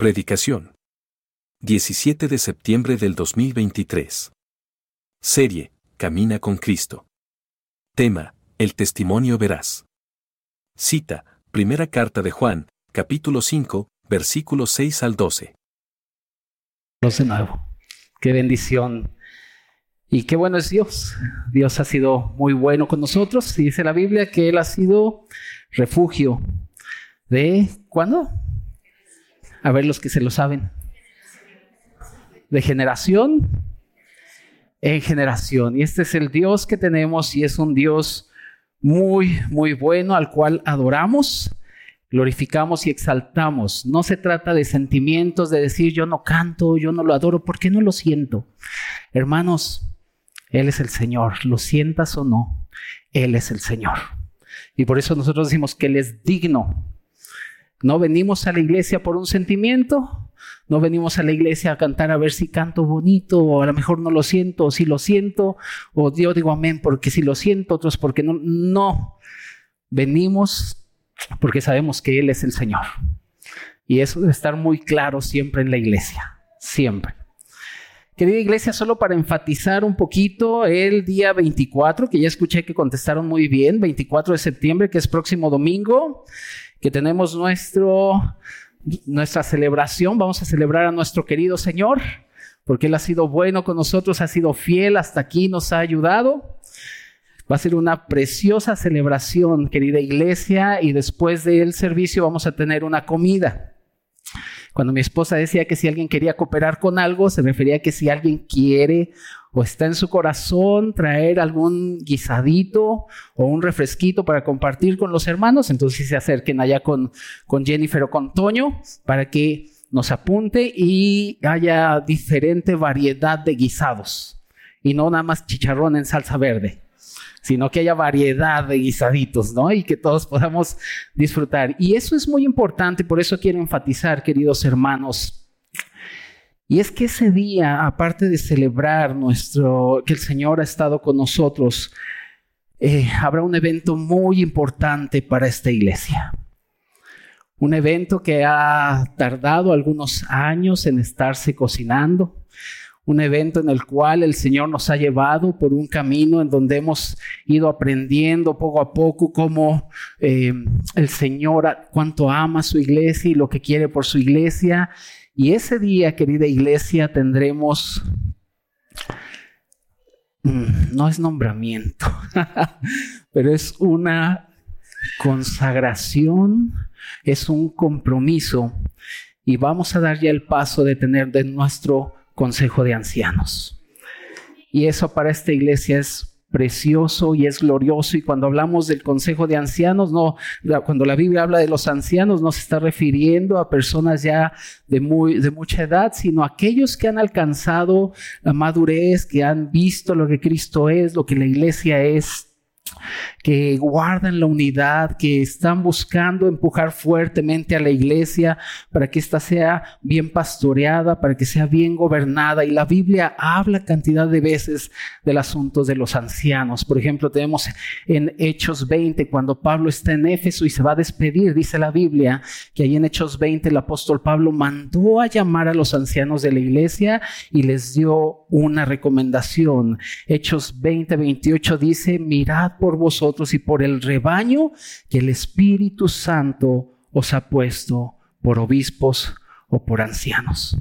Predicación. 17 de septiembre del 2023. Serie, Camina con Cristo. Tema, El testimonio veraz. Cita, Primera carta de Juan, capítulo 5, versículos 6 al 12. De nuevo. Qué bendición. Y qué bueno es Dios. Dios ha sido muy bueno con nosotros. Dice la Biblia que Él ha sido refugio de... ¿Cuándo? A ver los que se lo saben. De generación en generación. Y este es el Dios que tenemos y es un Dios muy, muy bueno al cual adoramos, glorificamos y exaltamos. No se trata de sentimientos, de decir yo no canto, yo no lo adoro, porque no lo siento. Hermanos, Él es el Señor, lo sientas o no, Él es el Señor. Y por eso nosotros decimos que Él es digno no venimos a la iglesia por un sentimiento, no venimos a la iglesia a cantar a ver si canto bonito o a lo mejor no lo siento o si lo siento o yo digo amén porque si lo siento, otros porque no. No, venimos porque sabemos que Él es el Señor. Y eso debe estar muy claro siempre en la iglesia, siempre. Querida iglesia, solo para enfatizar un poquito, el día 24, que ya escuché que contestaron muy bien, 24 de septiembre, que es próximo domingo, que tenemos nuestro, nuestra celebración. Vamos a celebrar a nuestro querido Señor, porque Él ha sido bueno con nosotros, ha sido fiel, hasta aquí nos ha ayudado. Va a ser una preciosa celebración, querida iglesia, y después del servicio vamos a tener una comida. Cuando mi esposa decía que si alguien quería cooperar con algo, se refería a que si alguien quiere o está en su corazón traer algún guisadito o un refresquito para compartir con los hermanos, entonces se acerquen allá con, con Jennifer o con Toño para que nos apunte y haya diferente variedad de guisados. Y no nada más chicharrón en salsa verde sino que haya variedad de guisaditos, ¿no? Y que todos podamos disfrutar. Y eso es muy importante, por eso quiero enfatizar, queridos hermanos. Y es que ese día, aparte de celebrar nuestro, que el Señor ha estado con nosotros, eh, habrá un evento muy importante para esta iglesia. Un evento que ha tardado algunos años en estarse cocinando un evento en el cual el Señor nos ha llevado por un camino en donde hemos ido aprendiendo poco a poco cómo eh, el Señor cuánto ama su iglesia y lo que quiere por su iglesia. Y ese día, querida iglesia, tendremos, mm, no es nombramiento, pero es una consagración, es un compromiso y vamos a dar ya el paso de tener de nuestro consejo de ancianos. Y eso para esta iglesia es precioso y es glorioso. Y cuando hablamos del consejo de ancianos, no, cuando la Biblia habla de los ancianos, no se está refiriendo a personas ya de, muy, de mucha edad, sino a aquellos que han alcanzado la madurez, que han visto lo que Cristo es, lo que la iglesia es que guardan la unidad, que están buscando empujar fuertemente a la iglesia para que ésta sea bien pastoreada, para que sea bien gobernada. Y la Biblia habla cantidad de veces del asunto de los ancianos. Por ejemplo, tenemos en Hechos 20, cuando Pablo está en Éfeso y se va a despedir, dice la Biblia, que ahí en Hechos 20 el apóstol Pablo mandó a llamar a los ancianos de la iglesia y les dio una recomendación. Hechos 20, 28 dice, mirad por vosotros y por el rebaño que el Espíritu Santo os ha puesto por obispos o por ancianos.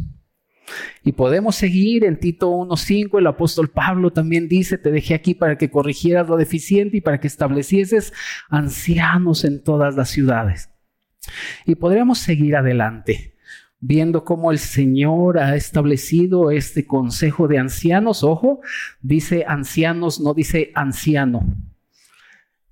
Y podemos seguir en Tito 1.5, el apóstol Pablo también dice, te dejé aquí para que corrigieras lo deficiente y para que establecieses ancianos en todas las ciudades. Y podríamos seguir adelante viendo cómo el Señor ha establecido este consejo de ancianos. Ojo, dice ancianos, no dice anciano.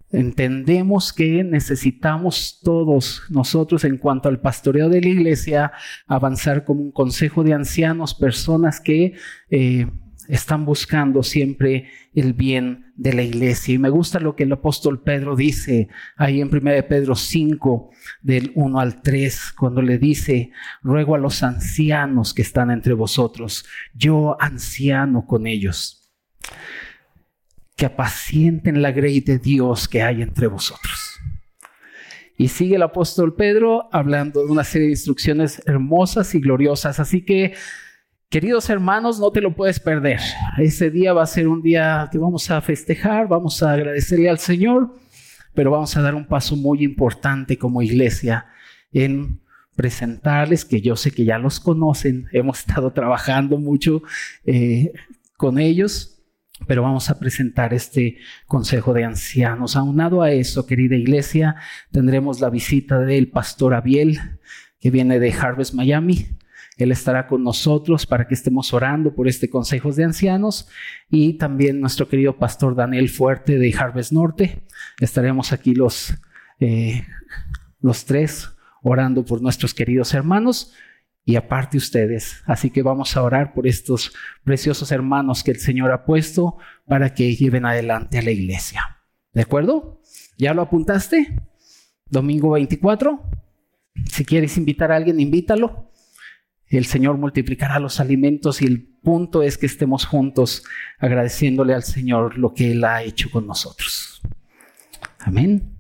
Entendemos que necesitamos todos nosotros en cuanto al pastoreo de la iglesia avanzar como un consejo de ancianos, personas que eh, están buscando siempre el bien de la iglesia. Y me gusta lo que el apóstol Pedro dice ahí en 1 Pedro 5, del 1 al 3, cuando le dice, ruego a los ancianos que están entre vosotros, yo anciano con ellos que apacienten la grey de Dios que hay entre vosotros. Y sigue el apóstol Pedro hablando de una serie de instrucciones hermosas y gloriosas. Así que, queridos hermanos, no te lo puedes perder. Ese día va a ser un día que vamos a festejar, vamos a agradecerle al Señor, pero vamos a dar un paso muy importante como iglesia en presentarles, que yo sé que ya los conocen, hemos estado trabajando mucho eh, con ellos, pero vamos a presentar este Consejo de Ancianos. Aunado a eso, querida iglesia, tendremos la visita del pastor Abiel, que viene de Harvest Miami. Él estará con nosotros para que estemos orando por este Consejo de Ancianos y también nuestro querido pastor Daniel Fuerte de Harvest Norte. Estaremos aquí los, eh, los tres orando por nuestros queridos hermanos y aparte ustedes. Así que vamos a orar por estos preciosos hermanos que el Señor ha puesto para que lleven adelante a la iglesia. ¿De acuerdo? ¿Ya lo apuntaste? Domingo 24. Si quieres invitar a alguien, invítalo. El Señor multiplicará los alimentos y el punto es que estemos juntos agradeciéndole al Señor lo que Él ha hecho con nosotros. Amén.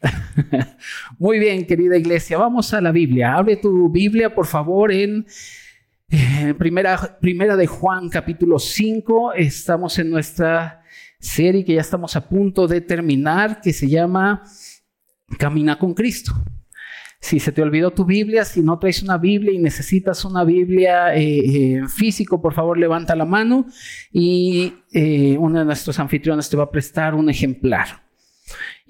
Muy bien, querida iglesia, vamos a la Biblia. Abre tu Biblia, por favor, en eh, primera, primera de Juan, capítulo 5. Estamos en nuestra serie que ya estamos a punto de terminar, que se llama Camina con Cristo. Si se te olvidó tu Biblia, si no traes una Biblia y necesitas una Biblia eh, en físico, por favor levanta la mano y eh, uno de nuestros anfitriones te va a prestar un ejemplar.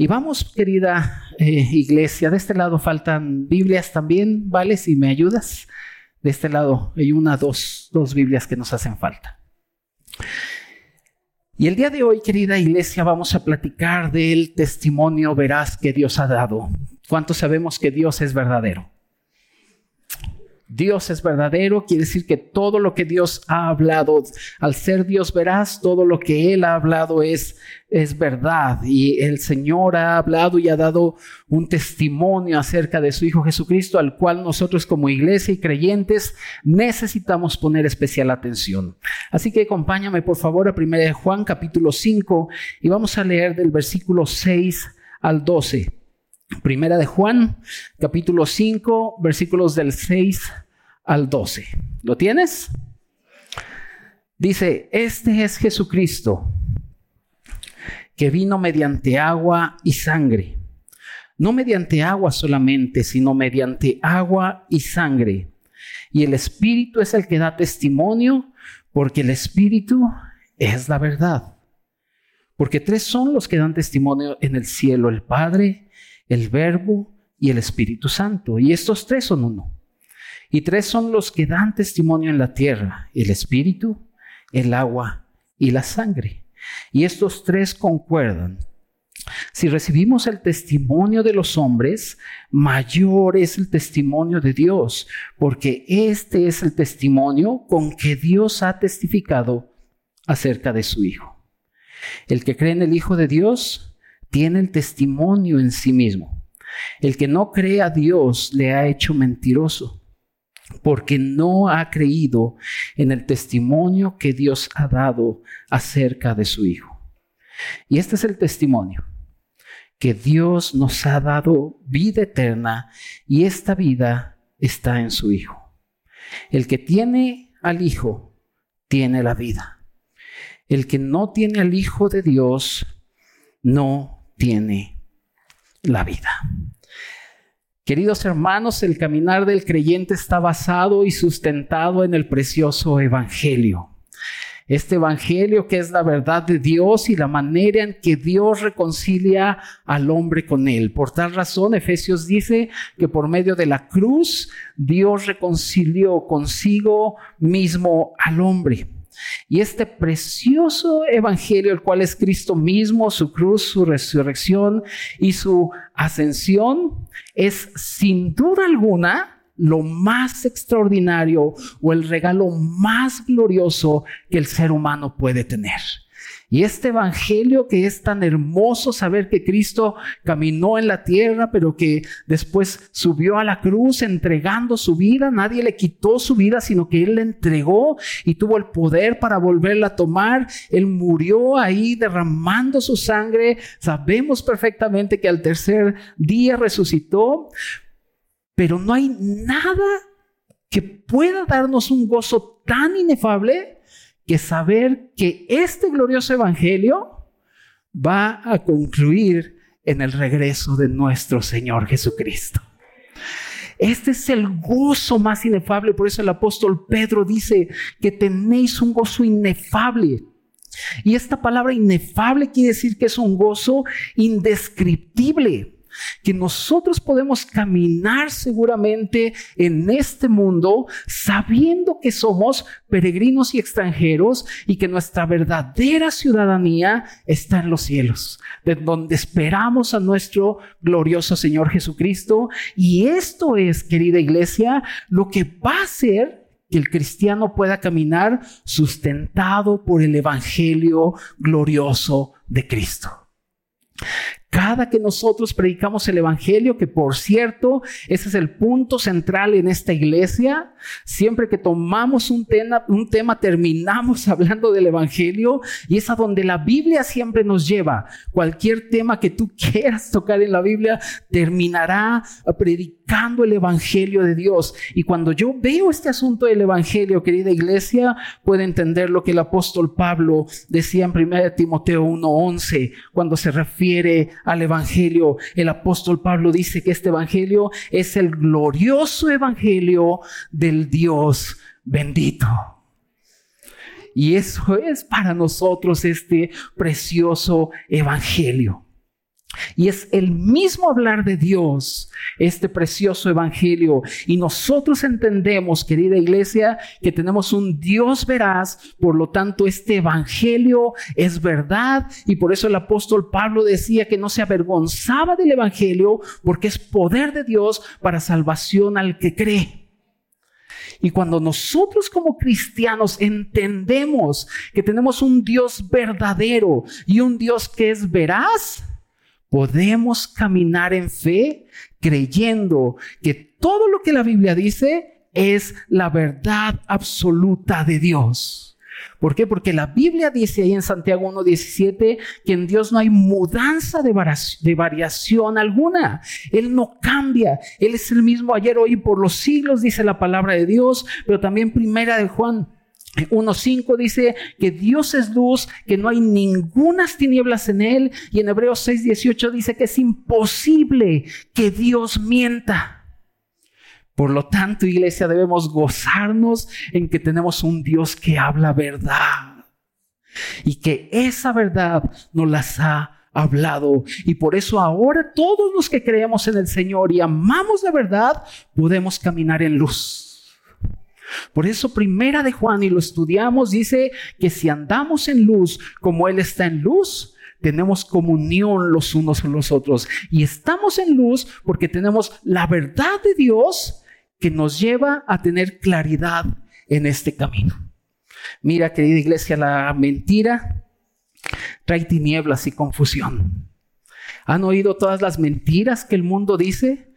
Y vamos, querida eh, iglesia, de este lado faltan Biblias también, ¿vale? Si me ayudas. De este lado hay una, dos, dos Biblias que nos hacen falta. Y el día de hoy, querida iglesia, vamos a platicar del testimonio veraz que Dios ha dado. ¿Cuántos sabemos que Dios es verdadero? Dios es verdadero, quiere decir que todo lo que Dios ha hablado, al ser Dios veraz, todo lo que Él ha hablado es, es verdad. Y el Señor ha hablado y ha dado un testimonio acerca de su Hijo Jesucristo, al cual nosotros como iglesia y creyentes necesitamos poner especial atención. Así que acompáñame por favor a 1 Juan capítulo 5 y vamos a leer del versículo 6 al 12. Primera de Juan, capítulo 5, versículos del 6 al 12. ¿Lo tienes? Dice, este es Jesucristo, que vino mediante agua y sangre. No mediante agua solamente, sino mediante agua y sangre. Y el Espíritu es el que da testimonio, porque el Espíritu es la verdad. Porque tres son los que dan testimonio en el cielo, el Padre, el Verbo y el Espíritu Santo. Y estos tres son uno. Y tres son los que dan testimonio en la tierra, el Espíritu, el agua y la sangre. Y estos tres concuerdan. Si recibimos el testimonio de los hombres, mayor es el testimonio de Dios, porque este es el testimonio con que Dios ha testificado acerca de su Hijo. El que cree en el Hijo de Dios tiene el testimonio en sí mismo. El que no cree a Dios le ha hecho mentiroso, porque no ha creído en el testimonio que Dios ha dado acerca de su Hijo. Y este es el testimonio, que Dios nos ha dado vida eterna y esta vida está en su Hijo. El que tiene al Hijo, tiene la vida. El que no tiene al Hijo de Dios, no tiene la vida. Queridos hermanos, el caminar del creyente está basado y sustentado en el precioso Evangelio. Este Evangelio que es la verdad de Dios y la manera en que Dios reconcilia al hombre con él. Por tal razón, Efesios dice que por medio de la cruz Dios reconcilió consigo mismo al hombre. Y este precioso evangelio, el cual es Cristo mismo, su cruz, su resurrección y su ascensión, es sin duda alguna lo más extraordinario o el regalo más glorioso que el ser humano puede tener. Y este evangelio que es tan hermoso saber que Cristo caminó en la tierra, pero que después subió a la cruz entregando su vida, nadie le quitó su vida, sino que Él la entregó y tuvo el poder para volverla a tomar. Él murió ahí derramando su sangre. Sabemos perfectamente que al tercer día resucitó, pero no hay nada que pueda darnos un gozo tan inefable que saber que este glorioso evangelio va a concluir en el regreso de nuestro Señor Jesucristo. Este es el gozo más inefable, por eso el apóstol Pedro dice que tenéis un gozo inefable. Y esta palabra inefable quiere decir que es un gozo indescriptible que nosotros podemos caminar seguramente en este mundo sabiendo que somos peregrinos y extranjeros y que nuestra verdadera ciudadanía está en los cielos, de donde esperamos a nuestro glorioso Señor Jesucristo. Y esto es, querida iglesia, lo que va a hacer que el cristiano pueda caminar sustentado por el Evangelio glorioso de Cristo. Cada que nosotros predicamos el Evangelio, que por cierto, ese es el punto central en esta iglesia, siempre que tomamos un tema, un tema terminamos hablando del Evangelio y es a donde la Biblia siempre nos lleva. Cualquier tema que tú quieras tocar en la Biblia terminará predicando el Evangelio de Dios. Y cuando yo veo este asunto del Evangelio, querida iglesia, puedo entender lo que el apóstol Pablo decía en 1 Timoteo 1:11, cuando se refiere al Evangelio. El apóstol Pablo dice que este Evangelio es el glorioso Evangelio del Dios bendito. Y eso es para nosotros este precioso Evangelio. Y es el mismo hablar de Dios, este precioso evangelio. Y nosotros entendemos, querida iglesia, que tenemos un Dios veraz, por lo tanto este evangelio es verdad. Y por eso el apóstol Pablo decía que no se avergonzaba del evangelio, porque es poder de Dios para salvación al que cree. Y cuando nosotros como cristianos entendemos que tenemos un Dios verdadero y un Dios que es veraz, podemos caminar en fe creyendo que todo lo que la Biblia dice es la verdad absoluta de Dios. ¿Por qué? Porque la Biblia dice ahí en Santiago 1.17 que en Dios no hay mudanza de, variación alguna. Él no cambia. Él es el mismo ayer, hoy y por los siglos, dice la palabra de Dios. Pero también primera de Juan 1.5 dice que Dios es luz, que no hay ningunas tinieblas en él. Y en Hebreos 6.18 dice que es imposible que Dios mienta. Por lo tanto, iglesia, debemos gozarnos en que tenemos un Dios que habla verdad. Y que esa verdad nos las ha hablado. Y por eso ahora todos los que creemos en el Señor y amamos la verdad, podemos caminar en luz. Por eso primera de Juan, y lo estudiamos, dice que si andamos en luz como Él está en luz, tenemos comunión los unos con los otros. Y estamos en luz porque tenemos la verdad de Dios que nos lleva a tener claridad en este camino. Mira, querida iglesia, la mentira trae tinieblas y confusión. ¿Han oído todas las mentiras que el mundo dice?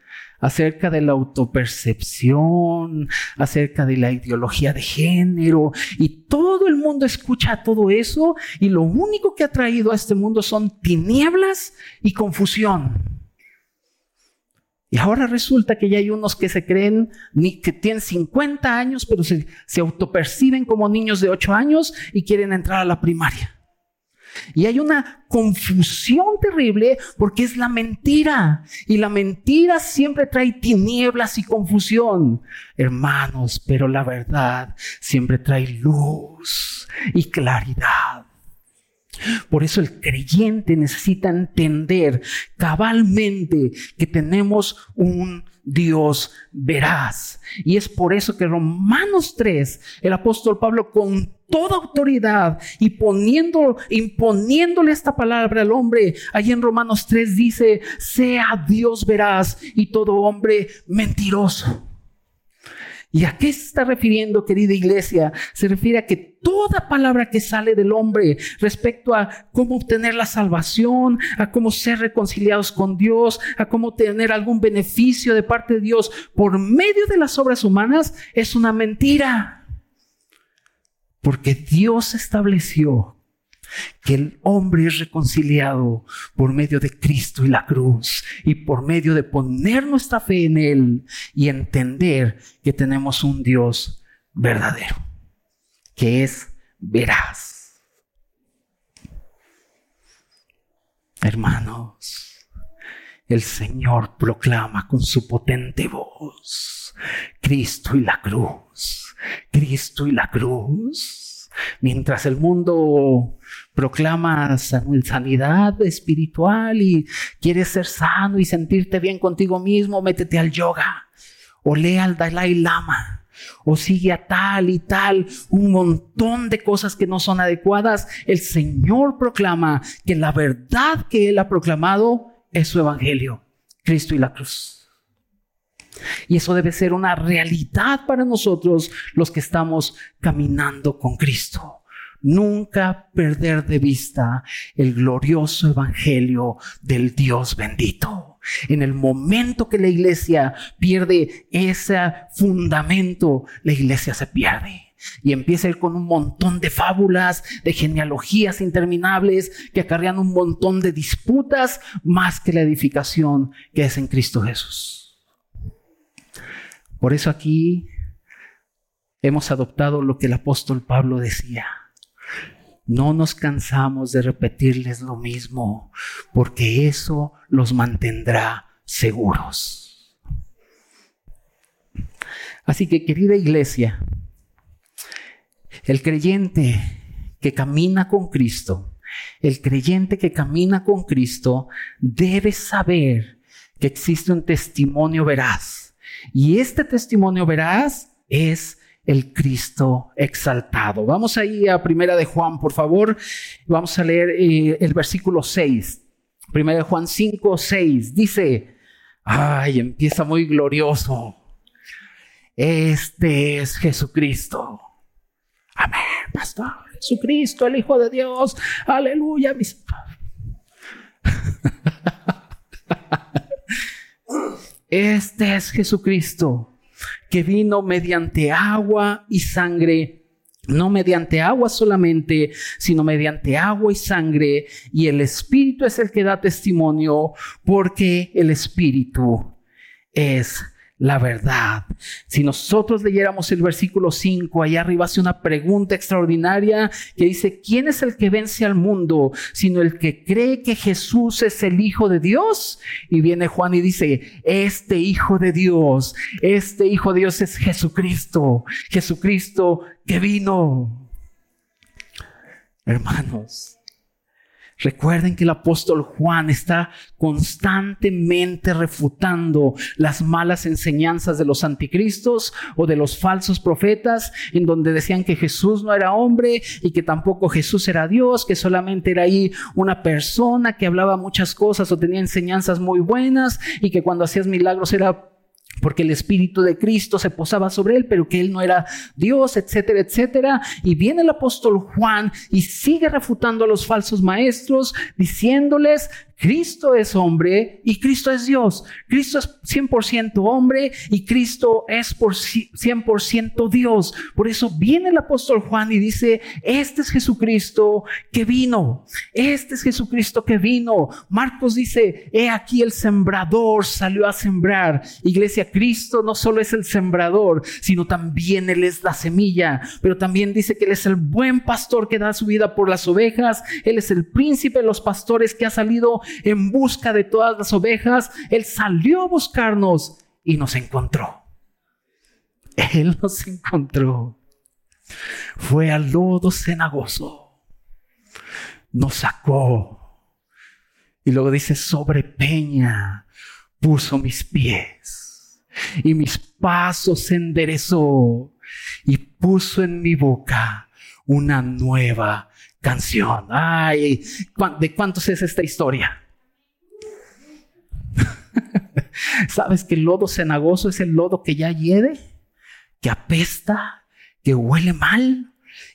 Acerca de la autopercepción, acerca de la ideología de género, y todo el mundo escucha todo eso, y lo único que ha traído a este mundo son tinieblas y confusión. Y ahora resulta que ya hay unos que se creen que tienen 50 años, pero se, se autoperciben como niños de 8 años y quieren entrar a la primaria. Y hay una confusión terrible porque es la mentira. Y la mentira siempre trae tinieblas y confusión. Hermanos, pero la verdad siempre trae luz y claridad. Por eso el creyente necesita entender cabalmente que tenemos un Dios veraz. Y es por eso que Romanos 3, el apóstol Pablo con toda autoridad y poniendo, imponiéndole esta palabra al hombre, allí en Romanos 3 dice, sea Dios veraz y todo hombre mentiroso. ¿Y a qué se está refiriendo, querida iglesia? Se refiere a que toda palabra que sale del hombre respecto a cómo obtener la salvación, a cómo ser reconciliados con Dios, a cómo tener algún beneficio de parte de Dios por medio de las obras humanas, es una mentira. Porque Dios estableció que el hombre es reconciliado por medio de Cristo y la cruz y por medio de poner nuestra fe en Él y entender que tenemos un Dios verdadero, que es veraz. Hermanos, el Señor proclama con su potente voz, Cristo y la cruz, Cristo y la cruz Mientras el mundo proclama sanidad espiritual y quieres ser sano y sentirte bien contigo mismo, métete al yoga o lee al Dalai Lama o sigue a tal y tal, un montón de cosas que no son adecuadas. El Señor proclama que la verdad que Él ha proclamado es su Evangelio, Cristo y la cruz. Y eso debe ser una realidad para nosotros los que estamos caminando con Cristo. Nunca perder de vista el glorioso evangelio del Dios bendito. En el momento que la iglesia pierde ese fundamento, la iglesia se pierde y empieza a ir con un montón de fábulas, de genealogías interminables que acarrean un montón de disputas más que la edificación que es en Cristo Jesús. Por eso aquí hemos adoptado lo que el apóstol Pablo decía. No nos cansamos de repetirles lo mismo, porque eso los mantendrá seguros. Así que, querida iglesia, el creyente que camina con Cristo, el creyente que camina con Cristo debe saber que existe un testimonio veraz y este testimonio verás es el Cristo exaltado. Vamos ahí a Primera de Juan, por favor. Vamos a leer eh, el versículo 6. Primera de Juan 5, 6. Dice, ay, empieza muy glorioso. Este es Jesucristo. Amén, pastor. Jesucristo, el Hijo de Dios. Aleluya, mis... Este es Jesucristo, que vino mediante agua y sangre, no mediante agua solamente, sino mediante agua y sangre, y el Espíritu es el que da testimonio, porque el Espíritu es la verdad. Si nosotros leyéramos el versículo 5, allá arriba hace una pregunta extraordinaria que dice, ¿quién es el que vence al mundo? Sino el que cree que Jesús es el Hijo de Dios. Y viene Juan y dice, este Hijo de Dios, este Hijo de Dios es Jesucristo, Jesucristo que vino. Hermanos, Recuerden que el apóstol Juan está constantemente refutando las malas enseñanzas de los anticristos o de los falsos profetas, en donde decían que Jesús no era hombre y que tampoco Jesús era Dios, que solamente era ahí una persona que hablaba muchas cosas o tenía enseñanzas muy buenas y que cuando hacías milagros era porque el Espíritu de Cristo se posaba sobre él, pero que él no era Dios, etcétera, etcétera. Y viene el apóstol Juan y sigue refutando a los falsos maestros, diciéndoles Cristo es hombre y Cristo es Dios. Cristo es 100% hombre y Cristo es por 100% Dios. Por eso viene el apóstol Juan y dice, este es Jesucristo que vino. Este es Jesucristo que vino. Marcos dice, he aquí el sembrador salió a sembrar. Iglesia, Cristo no solo es el sembrador, sino también Él es la semilla. Pero también dice que Él es el buen pastor que da su vida por las ovejas. Él es el príncipe de los pastores que ha salido en busca de todas las ovejas. Él salió a buscarnos y nos encontró. Él nos encontró. Fue al lodo cenagoso. Nos sacó. Y luego dice, sobre peña puso mis pies y mis pasos enderezó y puso en mi boca una nueva canción. Ay, ¿de cuántos es esta historia? ¿Sabes que el lodo cenagoso es el lodo que ya hiede? que apesta, que huele mal.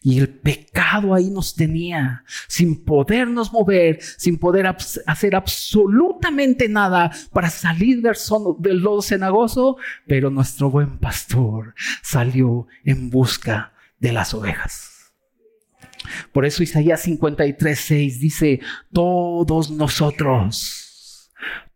Y el pecado ahí nos tenía, sin podernos mover, sin poder hacer absolutamente nada para salir del, lodo cenagoso, pero nuestro buen pastor salió en busca de las ovejas. Por eso Isaías 53, 6 dice, todos nosotros,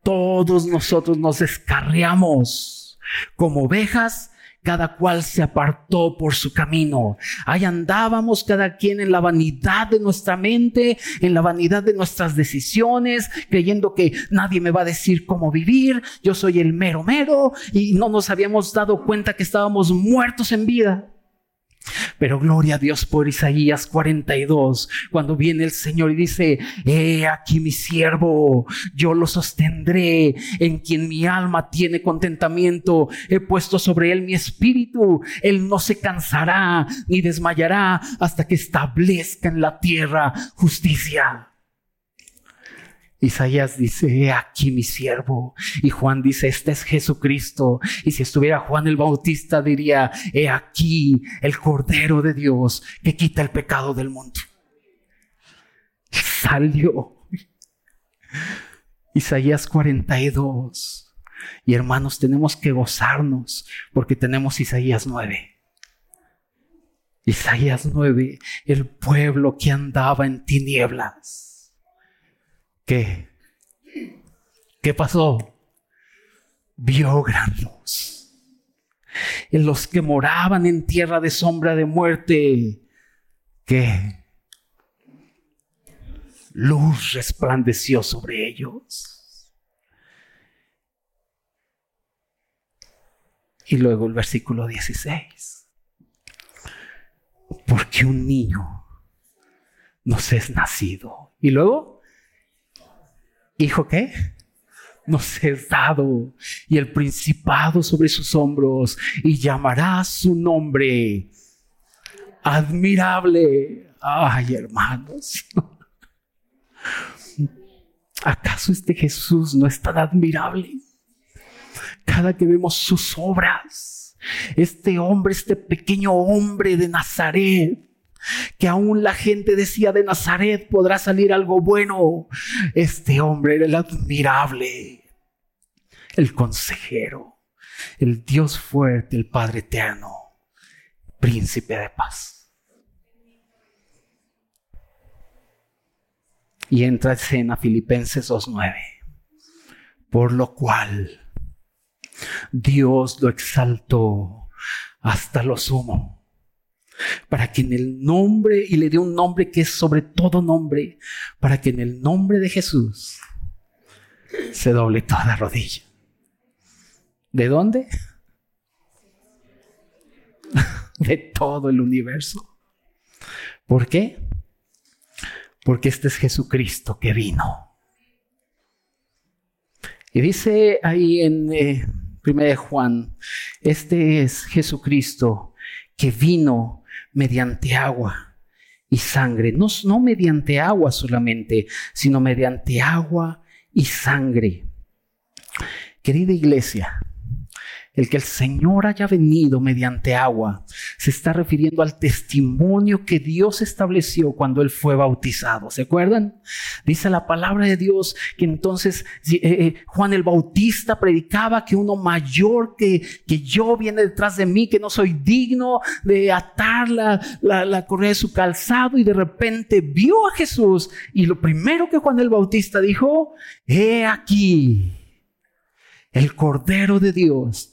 todos nosotros nos descarriamos como ovejas, cada cual se apartó por su camino. Ahí andábamos cada quien en la vanidad de nuestra mente, en la vanidad de nuestras decisiones, creyendo que nadie me va a decir cómo vivir, yo soy el mero mero, y no nos habíamos dado cuenta que estábamos muertos en vida. Pero gloria a Dios por Isaías 42, cuando viene el Señor y dice, he aquí mi siervo, yo lo sostendré, en quien mi alma tiene contentamiento, he puesto sobre él mi espíritu, él no se cansará ni desmayará hasta que establezca en la tierra justicia. Isaías dice, he aquí mi siervo. Y Juan dice, este es Jesucristo. Y si estuviera Juan el Bautista diría, he aquí el Cordero de Dios que quita el pecado del mundo. Salió. Isaías 42. Y hermanos, tenemos que gozarnos porque tenemos Isaías 9. Isaías 9, el pueblo que andaba en tinieblas ¿Qué? ¿Qué pasó? Vio gran luz. En los que moraban en tierra de sombra de muerte, ¿qué? Luz resplandeció sobre ellos. Y luego el versículo 16. Porque un niño nos es nacido. Y luego hijo qué? Nos es dado y el principado sobre sus hombros y llamará su nombre admirable. Ay, hermanos. ¿Acaso este Jesús no es tan admirable? Cada que vemos sus obras, este hombre, este pequeño hombre de Nazaret, que aún la gente decía de Nazaret podrá salir algo bueno. Este hombre era el admirable, el consejero, el Dios fuerte, el Padre eterno, príncipe de paz. Y entra en escena Filipenses 2.9, por lo cual Dios lo exaltó hasta lo sumo para que en el nombre, y le dio un nombre que es sobre todo nombre, para que en el nombre de Jesús se doble toda rodilla. ¿De dónde? De todo el universo. ¿Por qué? Porque este es Jesucristo que vino. Y dice ahí en eh, 1 Juan, este es Jesucristo que vino mediante agua y sangre. No, no mediante agua solamente, sino mediante agua y sangre. Querida iglesia, el que el Señor haya venido mediante agua se está refiriendo al testimonio que Dios estableció cuando Él fue bautizado. ¿Se acuerdan? Dice la palabra de Dios que entonces eh, eh, Juan el Bautista predicaba que uno mayor que, que yo viene detrás de mí, que no soy digno de atar la, la, la correa de su calzado y de repente vio a Jesús y lo primero que Juan el Bautista dijo, he aquí el Cordero de Dios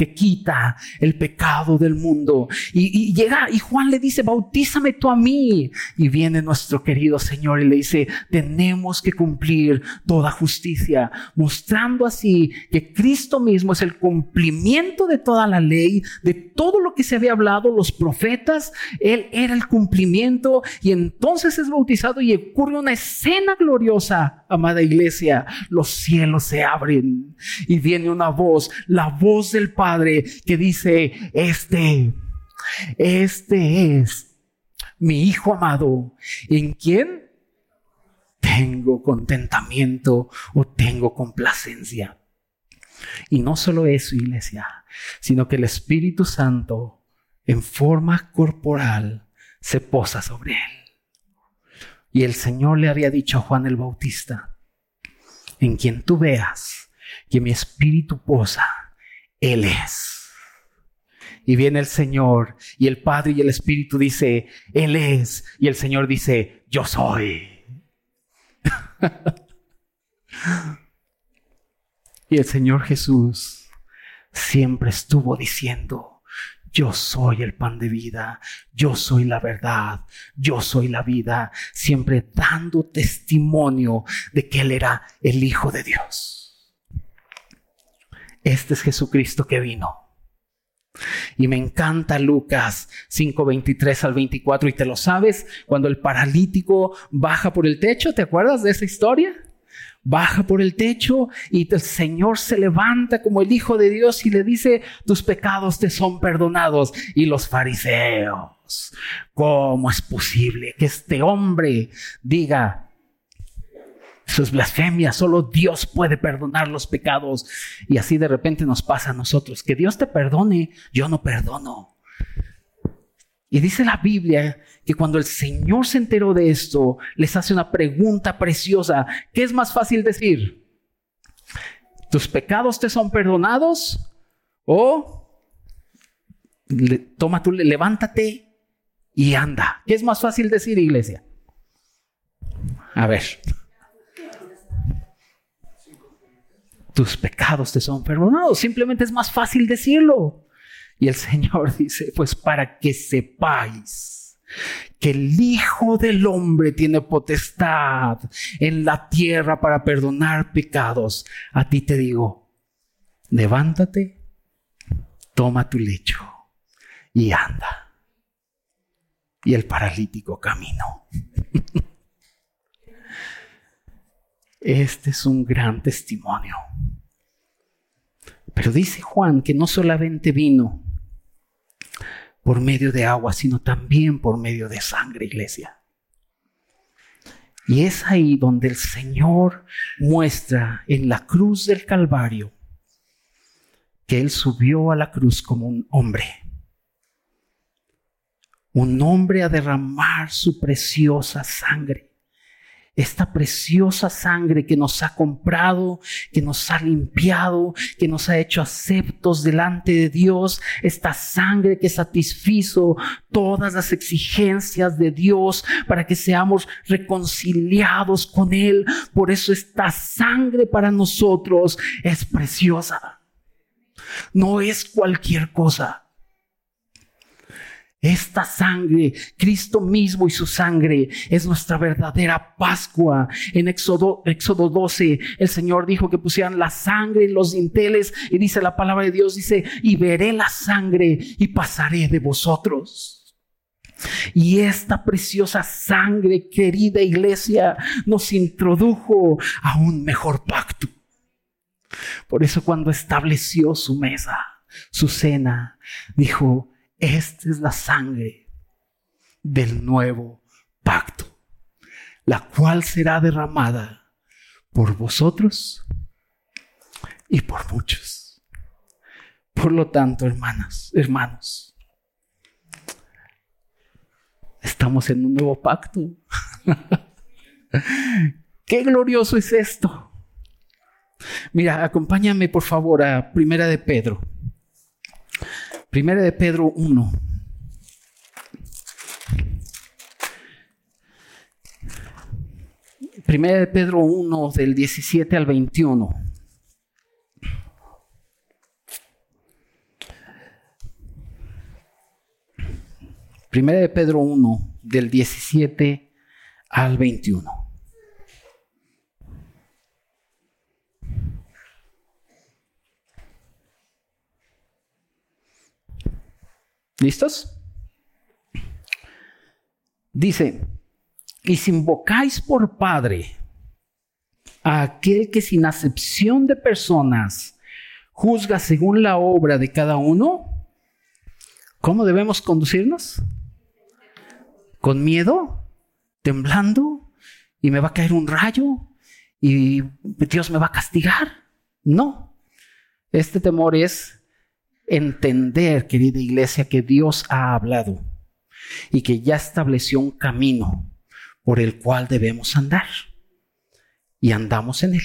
que quita el pecado del mundo. Y, llega y Juan le dice, bautízame tú a mí. Y viene nuestro querido Señor y le dice, tenemos que cumplir toda justicia, mostrando así que Cristo mismo es el cumplimiento de toda la ley, de todo lo que se había hablado, los profetas, Él era el cumplimiento y entonces es bautizado y ocurre una escena gloriosa, amada iglesia, los cielos se abren y viene una voz, la voz del Padre que dice, este, este es mi Hijo amado, en quien tengo contentamiento o tengo complacencia. Y no solo eso, iglesia, sino que el Espíritu Santo en forma corporal se posa sobre él. Y el Señor le había dicho a Juan el Bautista, en quien tú veas que mi Espíritu posa, Él es. Y viene el Señor y el Padre y el Espíritu dice, Él es. Y el Señor dice, yo soy. y el Señor Jesús siempre estuvo diciendo, yo soy el pan de vida, yo soy la verdad, yo soy la vida, siempre dando testimonio de que Él era el Hijo de Dios. Este es Jesucristo que vino. Y me encanta Lucas 5:23 al 24 y te lo sabes, cuando el paralítico baja por el techo, ¿te acuerdas de esa historia? Baja por el techo y el Señor se levanta como el Hijo de Dios y le dice, tus pecados te son perdonados. Y los fariseos, ¿cómo es posible que este hombre diga, eso es blasfemia, solo Dios puede perdonar los pecados. Y así de repente nos pasa a nosotros, que Dios te perdone, yo no perdono. Y dice la Biblia que cuando el Señor se enteró de esto, les hace una pregunta preciosa. ¿Qué es más fácil decir? ¿Tus pecados te son perdonados? ¿O toma tú, levántate y anda? ¿Qué es más fácil decir, iglesia? A ver. Tus pecados te son perdonados. Simplemente es más fácil decirlo. Y el Señor dice, pues para que sepáis que el Hijo del Hombre tiene potestad en la tierra para perdonar pecados, a ti te digo, levántate, toma tu lecho y anda. Y el paralítico caminó. Este es un gran testimonio. Pero dice Juan que no solamente vino por medio de agua, sino también por medio de sangre, iglesia. Y es ahí donde el Señor muestra en la cruz del Calvario que Él subió a la cruz como un hombre. Un hombre a derramar su preciosa sangre esta preciosa sangre que nos ha comprado, que nos ha limpiado, que nos ha hecho aceptos delante de Dios, esta sangre que satisfizo todas las exigencias de Dios para que seamos reconciliados con Él. Por eso esta sangre para nosotros es preciosa. No es cualquier cosa. Esta sangre, Cristo mismo y su sangre, es nuestra verdadera Pascua. En Éxodo, Éxodo 12, el Señor dijo que pusieran la sangre en los dinteles y dice la palabra de Dios, dice, y veré la sangre y pasaré de vosotros. Y esta preciosa sangre, querida iglesia, nos introdujo a un mejor pacto. Por eso cuando estableció su mesa, su cena, dijo, esta es la sangre del nuevo pacto, la cual será derramada por vosotros y por muchos. Por lo tanto, hermanas, hermanos, estamos en un nuevo pacto. Qué glorioso es esto. Mira, acompáñame por favor a Primera de Pedro. Primera de Pedro 1. Primera de Pedro 1 del 17 al 21. Primera de Pedro 1 del 17 al 21. ¿Listos? Dice, y si invocáis por Padre a aquel que sin acepción de personas juzga según la obra de cada uno, ¿cómo debemos conducirnos? ¿Con miedo? ¿Temblando? ¿Y me va a caer un rayo? ¿Y Dios me va a castigar? No. Este temor es entender, querida iglesia, que Dios ha hablado y que ya estableció un camino por el cual debemos andar. Y andamos en él.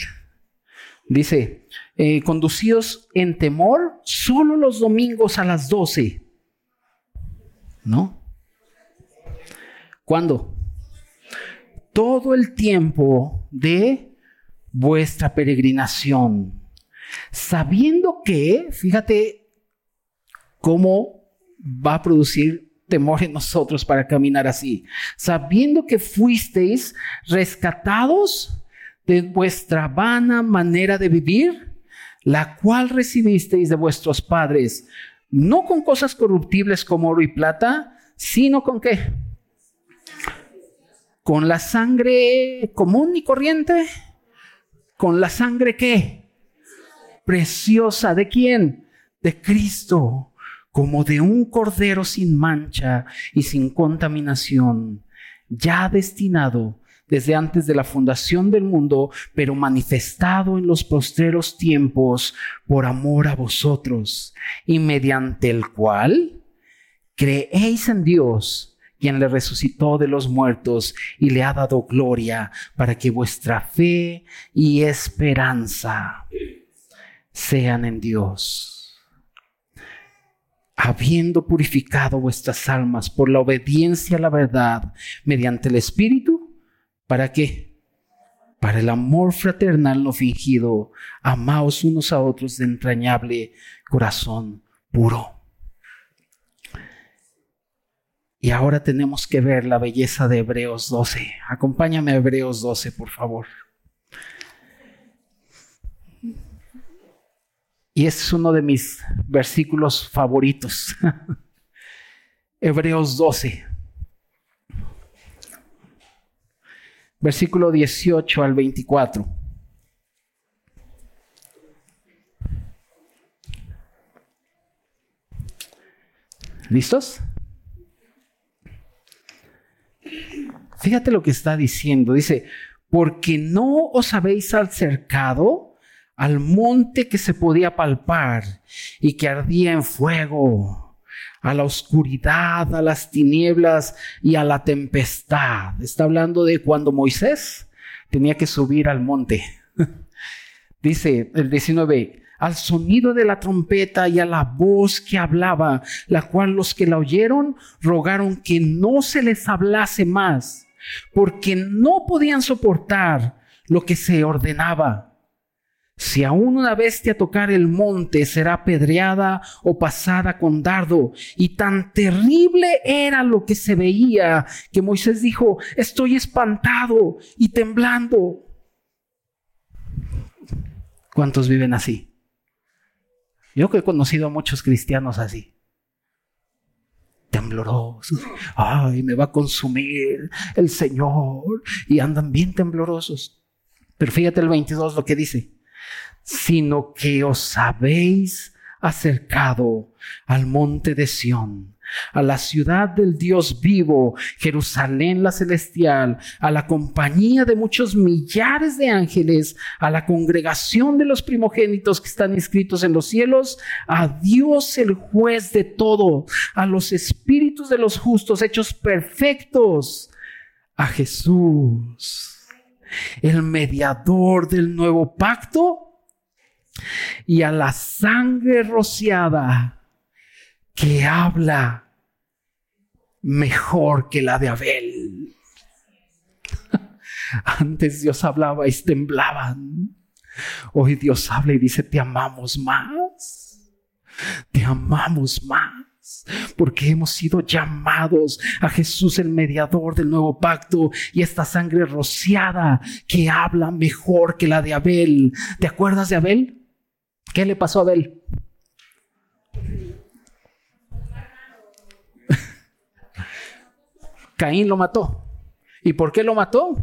Dice, eh, conducidos en temor solo los domingos a las 12. ¿No? ¿Cuándo? Todo el tiempo de vuestra peregrinación, sabiendo que, fíjate cómo va a producir temor en nosotros para caminar así, sabiendo que fuisteis rescatados de vuestra vana manera de vivir, la cual recibisteis de vuestros padres, no con cosas corruptibles como oro y plata, sino con qué? Con la sangre común y corriente, con la sangre qué? Preciosa, ¿de quién? De Cristo, como de un cordero sin mancha y sin contaminación, ya destinado desde antes de la fundación del mundo, pero manifestado en los postreros tiempos por amor a vosotros, y mediante el cual creéis en Dios, quien le resucitó de los muertos y le ha dado gloria, para que vuestra fe y esperanza sean en Dios habiendo purificado vuestras almas por la obediencia a la verdad mediante el Espíritu, ¿Para qué? Para el amor fraternal no fingido, amaos unos a otros de entrañable corazón puro. Y ahora tenemos que ver la belleza de Hebreos 12. Acompáñame a Hebreos 12, por favor. Y es uno de mis versículos favoritos. Hebreos 12. versículo 18 al 24. ¿Listos? Fíjate lo que está diciendo. Dice, porque no os habéis acercado al monte que se podía palpar y que ardía en fuego a la oscuridad, a las tinieblas y a la tempestad. Está hablando de cuando Moisés tenía que subir al monte. Dice el 19, al sonido de la trompeta y a la voz que hablaba, la cual los que la oyeron rogaron que no se les hablase más, porque no podían soportar lo que se ordenaba. Si aún una bestia tocar el monte será pedreada o pasada con dardo. Y tan terrible era lo que se veía que Moisés dijo, estoy espantado y temblando. ¿Cuántos viven así? Yo que he conocido a muchos cristianos así. Temblorosos. Ay, me va a consumir el Señor. Y andan bien temblorosos. Pero fíjate el 22 lo que dice sino que os habéis acercado al monte de Sión, a la ciudad del Dios vivo, Jerusalén la celestial, a la compañía de muchos millares de ángeles, a la congregación de los primogénitos que están inscritos en los cielos, a Dios el juez de todo, a los espíritus de los justos hechos perfectos, a Jesús, el mediador del nuevo pacto y a la sangre rociada que habla mejor que la de Abel. Antes Dios hablaba y temblaban. Hoy Dios habla y dice, te amamos más. Te amamos más. Porque hemos sido llamados a Jesús el mediador del nuevo pacto y esta sangre rociada que habla mejor que la de Abel. ¿Te acuerdas de Abel? ¿Qué le pasó a Abel? Caín lo mató. ¿Y por qué lo mató?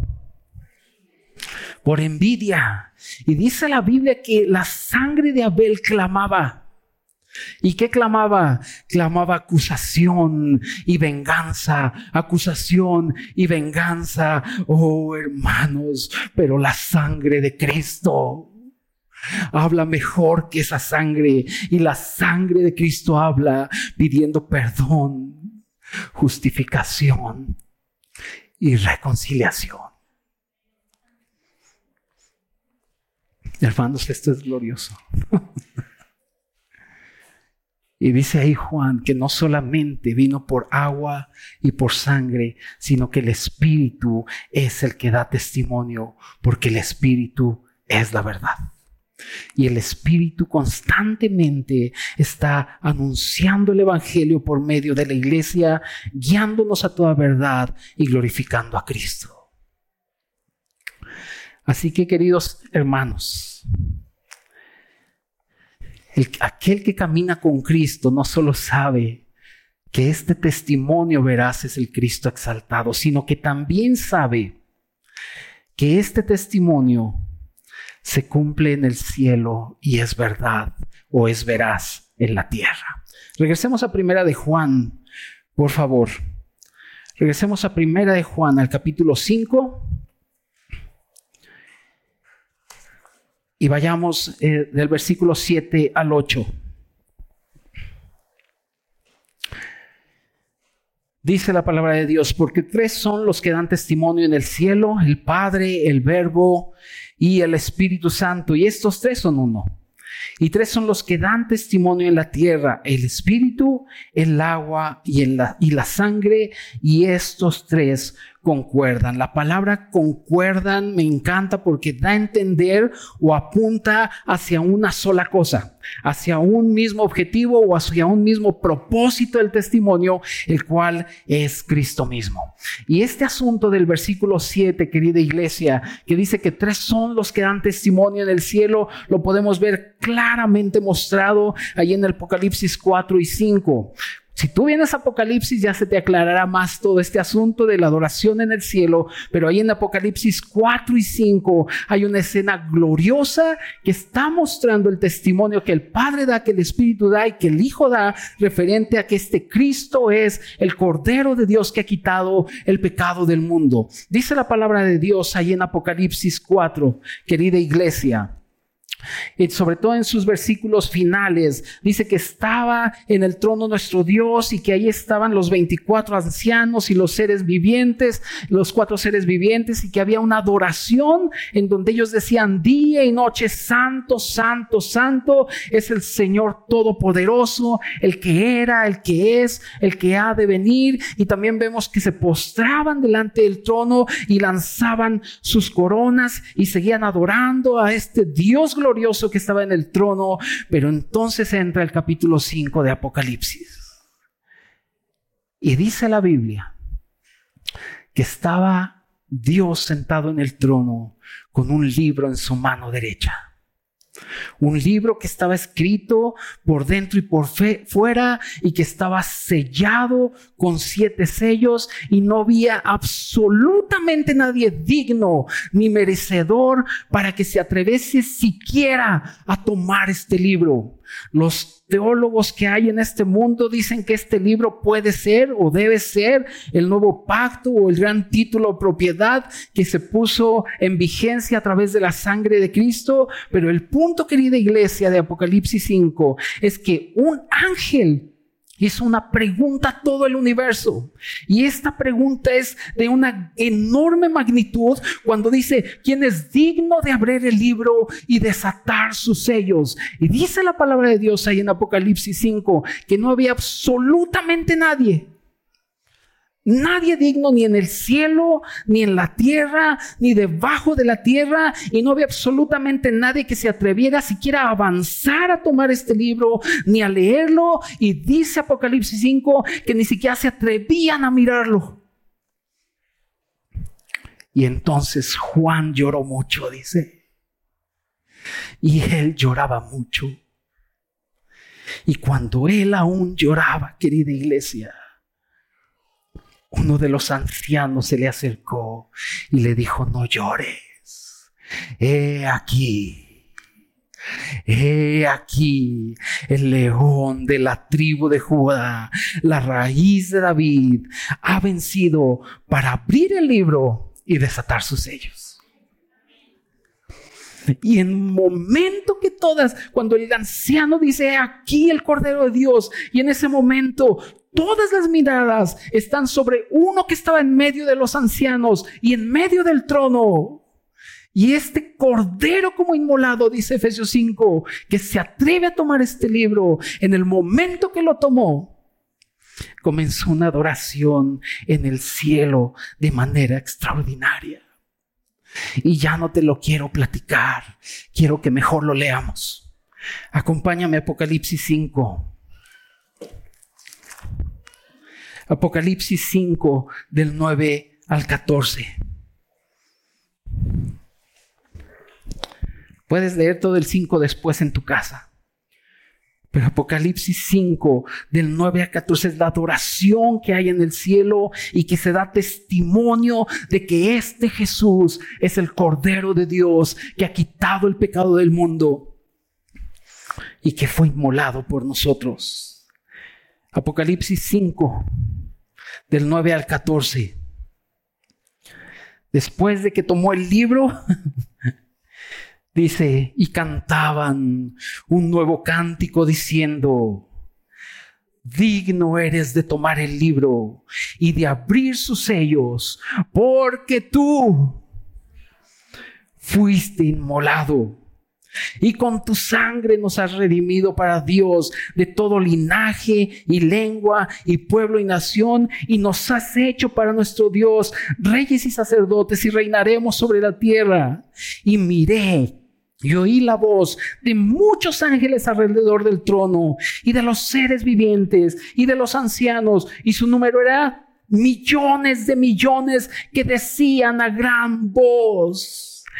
Por envidia. Y dice la Biblia que la sangre de Abel clamaba. ¿Y qué clamaba? Clamaba acusación y venganza, acusación y venganza. Oh hermanos, pero la sangre de Cristo habla mejor que esa sangre. Y la sangre de Cristo habla pidiendo perdón, justificación y reconciliación. Hermanos, esto es glorioso. Y dice ahí Juan que no solamente vino por agua y por sangre, sino que el Espíritu es el que da testimonio, porque el Espíritu es la verdad. Y el Espíritu constantemente está anunciando el Evangelio por medio de la iglesia, guiándonos a toda verdad y glorificando a Cristo. Así que queridos hermanos, aquel que camina con Cristo no solo sabe que este testimonio veraz es el Cristo exaltado, sino que también sabe que este testimonio se cumple en el cielo y es verdad o es veraz en la tierra. Regresemos a primera de Juan, por favor. Regresemos a primera de Juan, al capítulo 5. Y vayamos eh, del versículo 7 al 8. Dice la palabra de Dios, porque tres son los que dan testimonio en el cielo, el Padre, el Verbo y el Espíritu Santo, y estos tres son uno. Y tres son los que dan testimonio en la tierra, el Espíritu, el agua y, la, y la sangre, y estos tres concuerdan. La palabra concuerdan me encanta porque da a entender o apunta hacia una sola cosa, hacia un mismo objetivo o hacia un mismo propósito del testimonio, el cual es Cristo mismo. Y este asunto del versículo 7, querida iglesia, que dice que tres son los que dan testimonio en el cielo, lo podemos ver claramente mostrado ahí en el Apocalipsis 4 y 5. Si tú vienes a Apocalipsis ya se te aclarará más todo este asunto de la adoración en el cielo, pero ahí en Apocalipsis 4 y 5 hay una escena gloriosa que está mostrando el testimonio que el Padre da, que el Espíritu da y que el Hijo da referente a que este Cristo es el Cordero de Dios que ha quitado el pecado del mundo. Dice la palabra de Dios ahí en Apocalipsis 4, querida iglesia. Y sobre todo en sus versículos finales, dice que estaba en el trono nuestro Dios y que ahí estaban los 24 ancianos y los seres vivientes, los cuatro seres vivientes, y que había una adoración en donde ellos decían día y noche, santo, santo, santo, es el Señor Todopoderoso, el que era, el que es, el que ha de venir. Y también vemos que se postraban delante del trono y lanzaban sus coronas y seguían adorando a este Dios glorioso que estaba en el trono, pero entonces entra el capítulo 5 de Apocalipsis. Y dice la Biblia que estaba Dios sentado en el trono con un libro en su mano derecha. Un libro que estaba escrito por dentro y por fuera y que estaba sellado con siete sellos y no había absolutamente nadie digno ni merecedor para que se atreviese siquiera a tomar este libro. Los teólogos que hay en este mundo dicen que este libro puede ser o debe ser el nuevo pacto o el gran título o propiedad que se puso en vigencia a través de la sangre de Cristo. Pero el punto, querida iglesia de Apocalipsis 5, es que un ángel hizo una pregunta a todo el universo. Y esta pregunta es de una enorme magnitud cuando dice, ¿quién es digno de abrir el libro y desatar sus sellos? Y dice la palabra de Dios ahí en Apocalipsis 5 que no había absolutamente nadie Nadie digno ni en el cielo, ni en la tierra, ni debajo de la tierra. Y no había absolutamente nadie que se atreviera siquiera a avanzar a tomar este libro, ni a leerlo. Y dice Apocalipsis 5 que ni siquiera se atrevían a mirarlo. Y entonces Juan lloró mucho, dice. Y él lloraba mucho. Y cuando él aún lloraba, querida iglesia, uno de los ancianos se le acercó y le dijo, no llores. He aquí, he aquí el león de la tribu de Judá, la raíz de David, ha vencido para abrir el libro y desatar sus sellos. Y en momento que todas, cuando el anciano dice aquí el Cordero de Dios, y en ese momento todas las miradas están sobre uno que estaba en medio de los ancianos y en medio del trono. Y este cordero como inmolado, dice Efesios 5, que se atreve a tomar este libro, en el momento que lo tomó, comenzó una adoración en el cielo de manera extraordinaria. Y ya no te lo quiero platicar, quiero que mejor lo leamos. Acompáñame a Apocalipsis 5. Apocalipsis 5 del 9 al 14. Puedes leer todo el 5 después en tu casa. Pero Apocalipsis 5, del 9 a 14, es la adoración que hay en el cielo y que se da testimonio de que este Jesús es el Cordero de Dios que ha quitado el pecado del mundo y que fue inmolado por nosotros. Apocalipsis 5, del 9 al 14. Después de que tomó el libro, Dice, y cantaban un nuevo cántico diciendo, digno eres de tomar el libro y de abrir sus sellos, porque tú fuiste inmolado. Y con tu sangre nos has redimido para Dios de todo linaje y lengua y pueblo y nación. Y nos has hecho para nuestro Dios reyes y sacerdotes y reinaremos sobre la tierra. Y miré y oí la voz de muchos ángeles alrededor del trono y de los seres vivientes y de los ancianos. Y su número era millones de millones que decían a gran voz.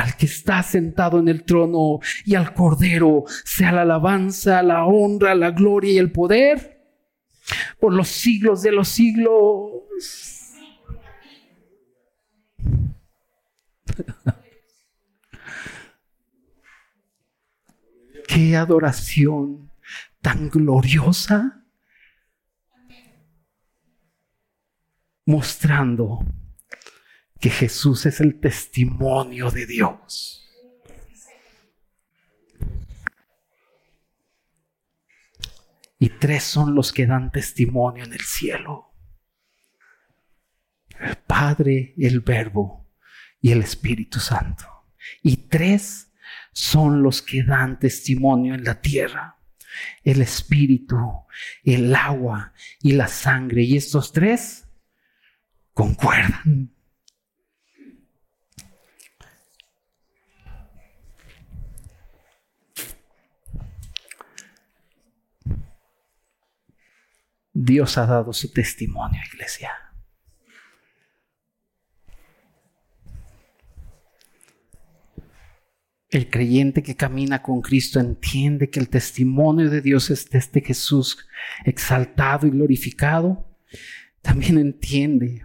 al que está sentado en el trono y al cordero, sea la alabanza, la honra, la gloria y el poder por los siglos de los siglos. qué adoración tan gloriosa. Mostrando que Jesús es el testimonio de Dios. Y tres son los que dan testimonio en el cielo. El Padre, el Verbo y el Espíritu Santo. Y tres son los que dan testimonio en la tierra. El espíritu, el agua y la sangre. Y estos tres concuerdan. Dios ha dado su testimonio, iglesia. El creyente que camina con Cristo entiende que el testimonio de Dios es de este Jesús exaltado y glorificado. También entiende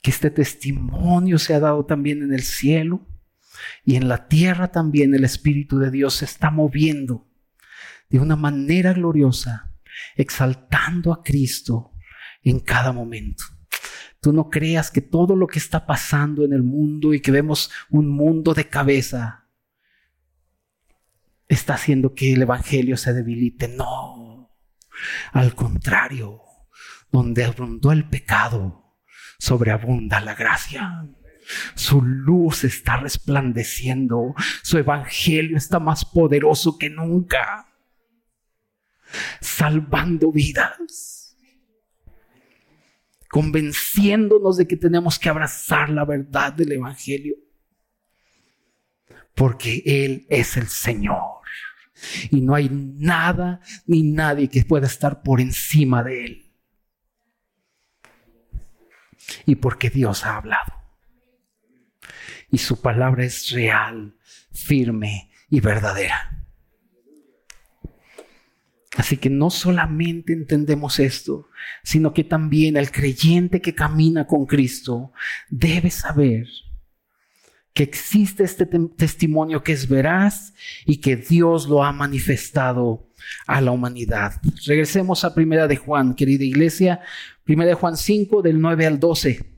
que este testimonio se ha dado también en el cielo y en la tierra también el Espíritu de Dios se está moviendo de una manera gloriosa, exaltando a Cristo en cada momento. Tú no creas que todo lo que está pasando en el mundo y que vemos un mundo de cabeza está haciendo que el Evangelio se debilite. No, al contrario, donde abundó el pecado, sobreabunda la gracia. Su luz está resplandeciendo, su Evangelio está más poderoso que nunca, salvando vidas, convenciéndonos de que tenemos que abrazar la verdad del Evangelio, porque Él es el Señor y no hay nada ni nadie que pueda estar por encima de Él. Y porque Dios ha hablado. Y su palabra es real, firme y verdadera. Así que no solamente entendemos esto, sino que también el creyente que camina con Cristo debe saber que existe este testimonio que es veraz y que Dios lo ha manifestado a la humanidad. Regresemos a Primera de Juan, querida iglesia, Primera de Juan 5 del 9 al 12.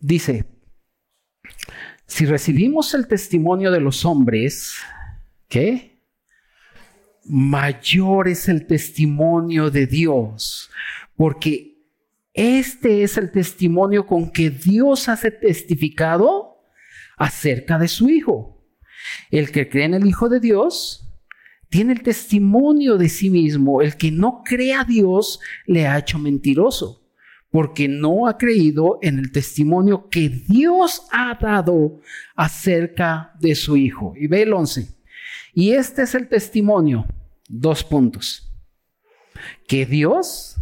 Dice, si recibimos el testimonio de los hombres, ¿qué? Mayor es el testimonio de Dios, porque este es el testimonio con que Dios hace testificado acerca de su Hijo. El que cree en el Hijo de Dios tiene el testimonio de sí mismo. El que no cree a Dios le ha hecho mentiroso porque no ha creído en el testimonio que Dios ha dado acerca de su Hijo. Y ve el 11. Y este es el testimonio, dos puntos, que Dios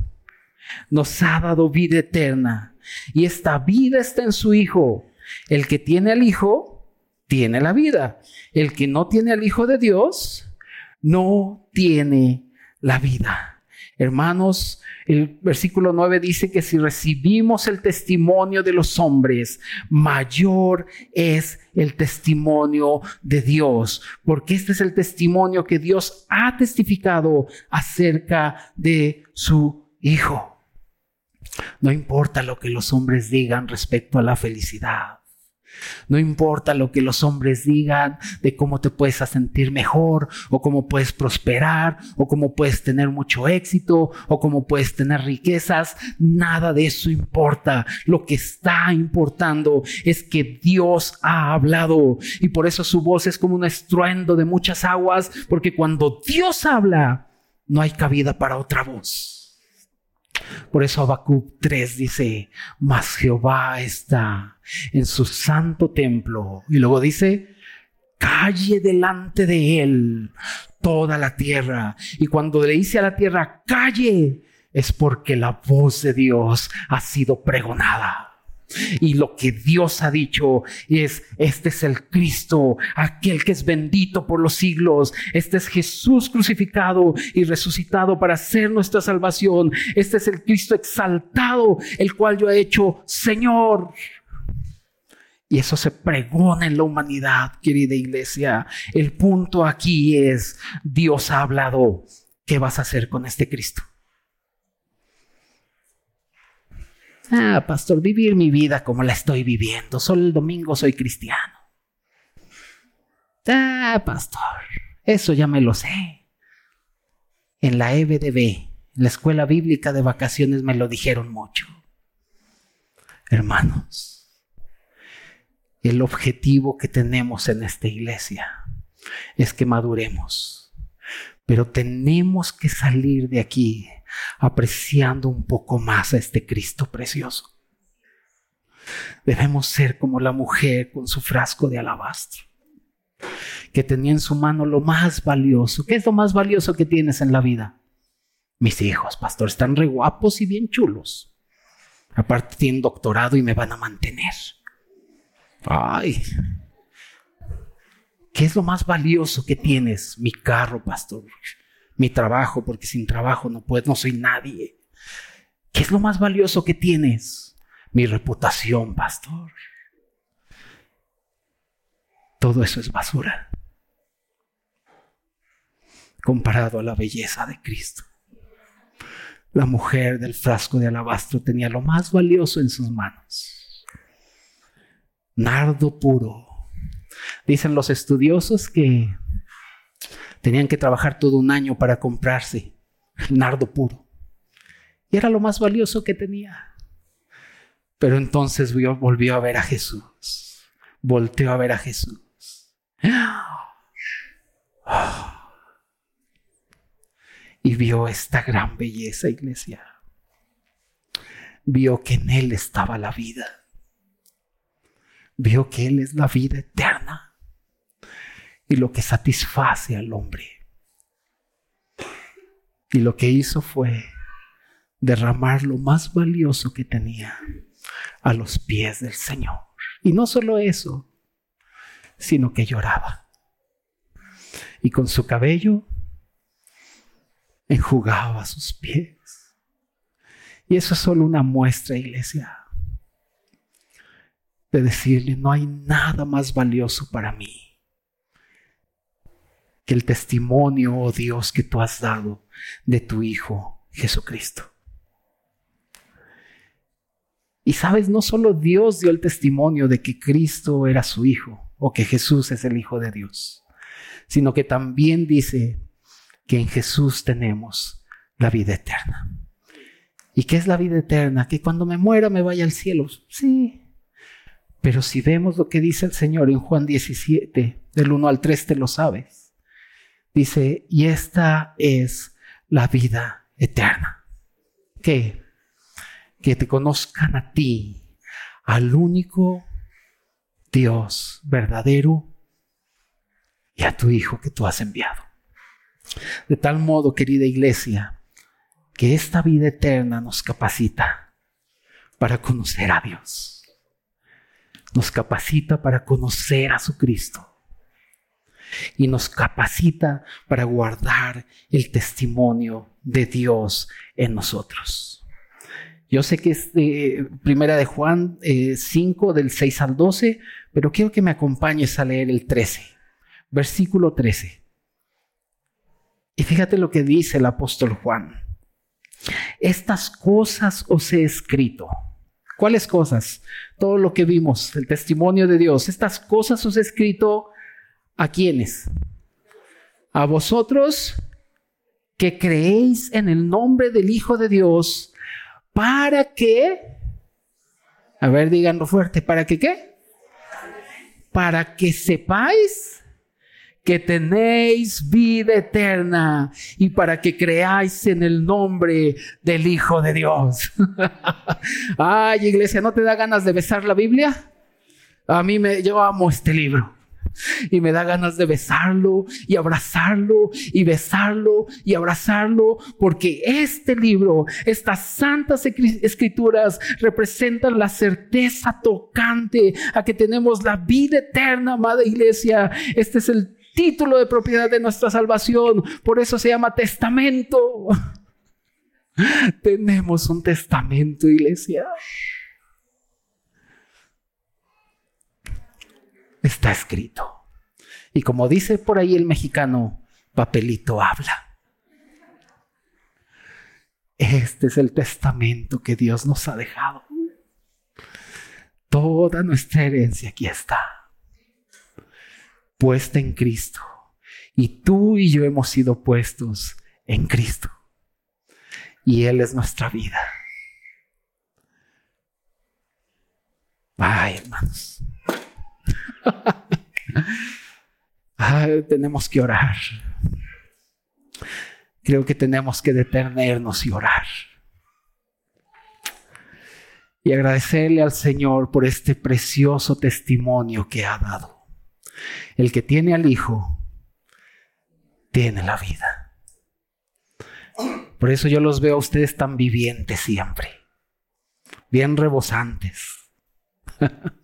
nos ha dado vida eterna y esta vida está en su Hijo. El que tiene al Hijo, tiene la vida. El que no tiene al Hijo de Dios, no tiene la vida. Hermanos, el versículo 9 dice que si recibimos el testimonio de los hombres, mayor es el testimonio de Dios, porque este es el testimonio que Dios ha testificado acerca de su Hijo. No importa lo que los hombres digan respecto a la felicidad. No importa lo que los hombres digan de cómo te puedes sentir mejor o cómo puedes prosperar o cómo puedes tener mucho éxito o cómo puedes tener riquezas. Nada de eso importa. Lo que está importando es que Dios ha hablado y por eso su voz es como un estruendo de muchas aguas porque cuando Dios habla no hay cabida para otra voz. Por eso Habacuc 3 dice, mas Jehová está en su santo templo. Y luego dice, calle delante de él toda la tierra. Y cuando le dice a la tierra, calle, es porque la voz de Dios ha sido pregonada. Y lo que Dios ha dicho es, este es el Cristo, aquel que es bendito por los siglos. Este es Jesús crucificado y resucitado para ser nuestra salvación. Este es el Cristo exaltado, el cual yo he hecho Señor. Y eso se pregona en la humanidad, querida iglesia. El punto aquí es, Dios ha hablado. ¿Qué vas a hacer con este Cristo? Ah, pastor, vivir mi vida como la estoy viviendo. Solo el domingo soy cristiano. Ah, pastor, eso ya me lo sé. En la EBDB, en la escuela bíblica de vacaciones, me lo dijeron mucho. Hermanos, el objetivo que tenemos en esta iglesia es que maduremos, pero tenemos que salir de aquí apreciando un poco más a este Cristo precioso. Debemos ser como la mujer con su frasco de alabastro, que tenía en su mano lo más valioso. ¿Qué es lo más valioso que tienes en la vida? Mis hijos, pastor, están re guapos y bien chulos. Aparte tienen doctorado y me van a mantener. Ay, ¿qué es lo más valioso que tienes? Mi carro, pastor mi trabajo, porque sin trabajo no puedo, no soy nadie. ¿Qué es lo más valioso que tienes? Mi reputación, pastor. Todo eso es basura comparado a la belleza de Cristo. La mujer del frasco de alabastro tenía lo más valioso en sus manos. Nardo puro. Dicen los estudiosos que Tenían que trabajar todo un año para comprarse el nardo puro. Y era lo más valioso que tenía. Pero entonces volvió a ver a Jesús. Volteó a ver a Jesús. Y vio esta gran belleza, iglesia. Vio que en Él estaba la vida. Vio que Él es la vida eterna y lo que satisface al hombre. Y lo que hizo fue derramar lo más valioso que tenía a los pies del Señor. Y no solo eso, sino que lloraba. Y con su cabello enjugaba sus pies. Y eso es solo una muestra, iglesia, de decirle, no hay nada más valioso para mí que el testimonio, oh Dios, que tú has dado de tu Hijo Jesucristo. Y sabes, no solo Dios dio el testimonio de que Cristo era su Hijo o que Jesús es el Hijo de Dios, sino que también dice que en Jesús tenemos la vida eterna. ¿Y qué es la vida eterna? Que cuando me muera me vaya al cielo. Sí. Pero si vemos lo que dice el Señor en Juan 17, del 1 al 3, te lo sabes. Dice, y esta es la vida eterna. ¿Qué? Que te conozcan a ti, al único Dios verdadero y a tu Hijo que tú has enviado. De tal modo, querida iglesia, que esta vida eterna nos capacita para conocer a Dios. Nos capacita para conocer a su Cristo. Y nos capacita para guardar el testimonio de Dios en nosotros. Yo sé que es de primera de Juan 5 eh, del 6 al 12, pero quiero que me acompañes a leer el 13, versículo 13. Y fíjate lo que dice el apóstol Juan. Estas cosas os he escrito. ¿Cuáles cosas? Todo lo que vimos, el testimonio de Dios. Estas cosas os he escrito a quienes? A vosotros que creéis en el nombre del Hijo de Dios para que, a ver, díganlo fuerte, ¿para que qué? Para que sepáis que tenéis vida eterna y para que creáis en el nombre del Hijo de Dios. Ay, iglesia, ¿no te da ganas de besar la Biblia? A mí me, yo amo este libro. Y me da ganas de besarlo y abrazarlo y besarlo y abrazarlo porque este libro, estas santas escrituras representan la certeza tocante a que tenemos la vida eterna, amada iglesia. Este es el título de propiedad de nuestra salvación. Por eso se llama testamento. Tenemos un testamento, iglesia. Está escrito. Y como dice por ahí el mexicano, papelito habla. Este es el testamento que Dios nos ha dejado. Toda nuestra herencia aquí está puesta en Cristo. Y tú y yo hemos sido puestos en Cristo. Y Él es nuestra vida. Ay, hermanos. Tenemos que orar. Creo que tenemos que detenernos y orar. Y agradecerle al Señor por este precioso testimonio que ha dado. El que tiene al Hijo, tiene la vida. Por eso yo los veo a ustedes tan vivientes siempre, bien rebosantes.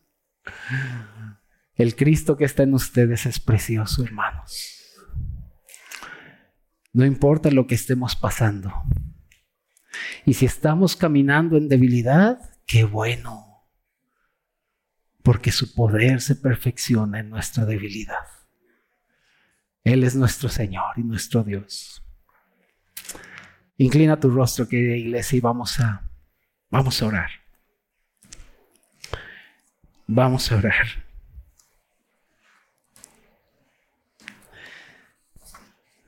El Cristo que está en ustedes es precioso, hermanos. No importa lo que estemos pasando. Y si estamos caminando en debilidad, qué bueno porque su poder se perfecciona en nuestra debilidad. Él es nuestro Señor y nuestro Dios. Inclina tu rostro, querida iglesia, y vamos a, vamos a orar. Vamos a orar.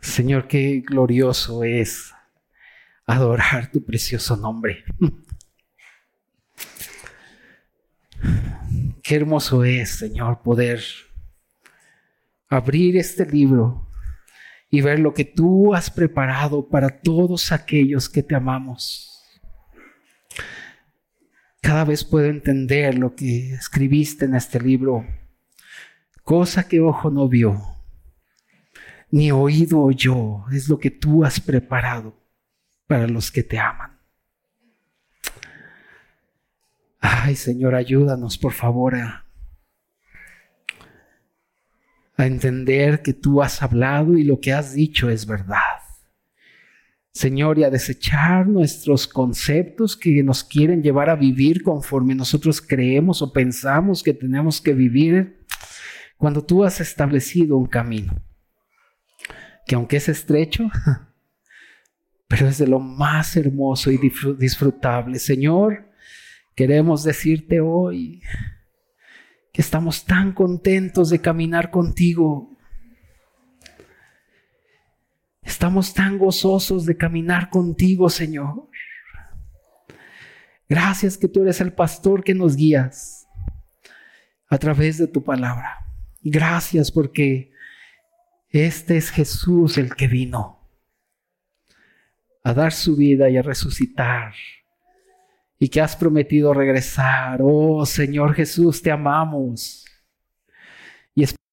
Señor, qué glorioso es adorar tu precioso nombre. Qué hermoso es, Señor, poder abrir este libro y ver lo que tú has preparado para todos aquellos que te amamos. Cada vez puedo entender lo que escribiste en este libro, cosa que ojo no vio, ni oído oyó, es lo que tú has preparado para los que te aman. Ay, Señor, ayúdanos, por favor, a, entender que tú has hablado y lo que has dicho es verdad. Señor, y a desechar nuestros conceptos que nos quieren llevar a vivir conforme nosotros creemos o pensamos que tenemos que vivir, cuando tú has establecido un camino, que aunque es estrecho, pero es de lo más hermoso y disfrutable. Señor, queremos decirte hoy que estamos tan contentos de caminar contigo Estamos tan gozosos de caminar contigo, Señor. Gracias que tú eres el pastor que nos guías a través de tu palabra. Gracias porque este es Jesús el que vino a dar su vida y a resucitar y que has prometido regresar. Oh Señor Jesús, te amamos.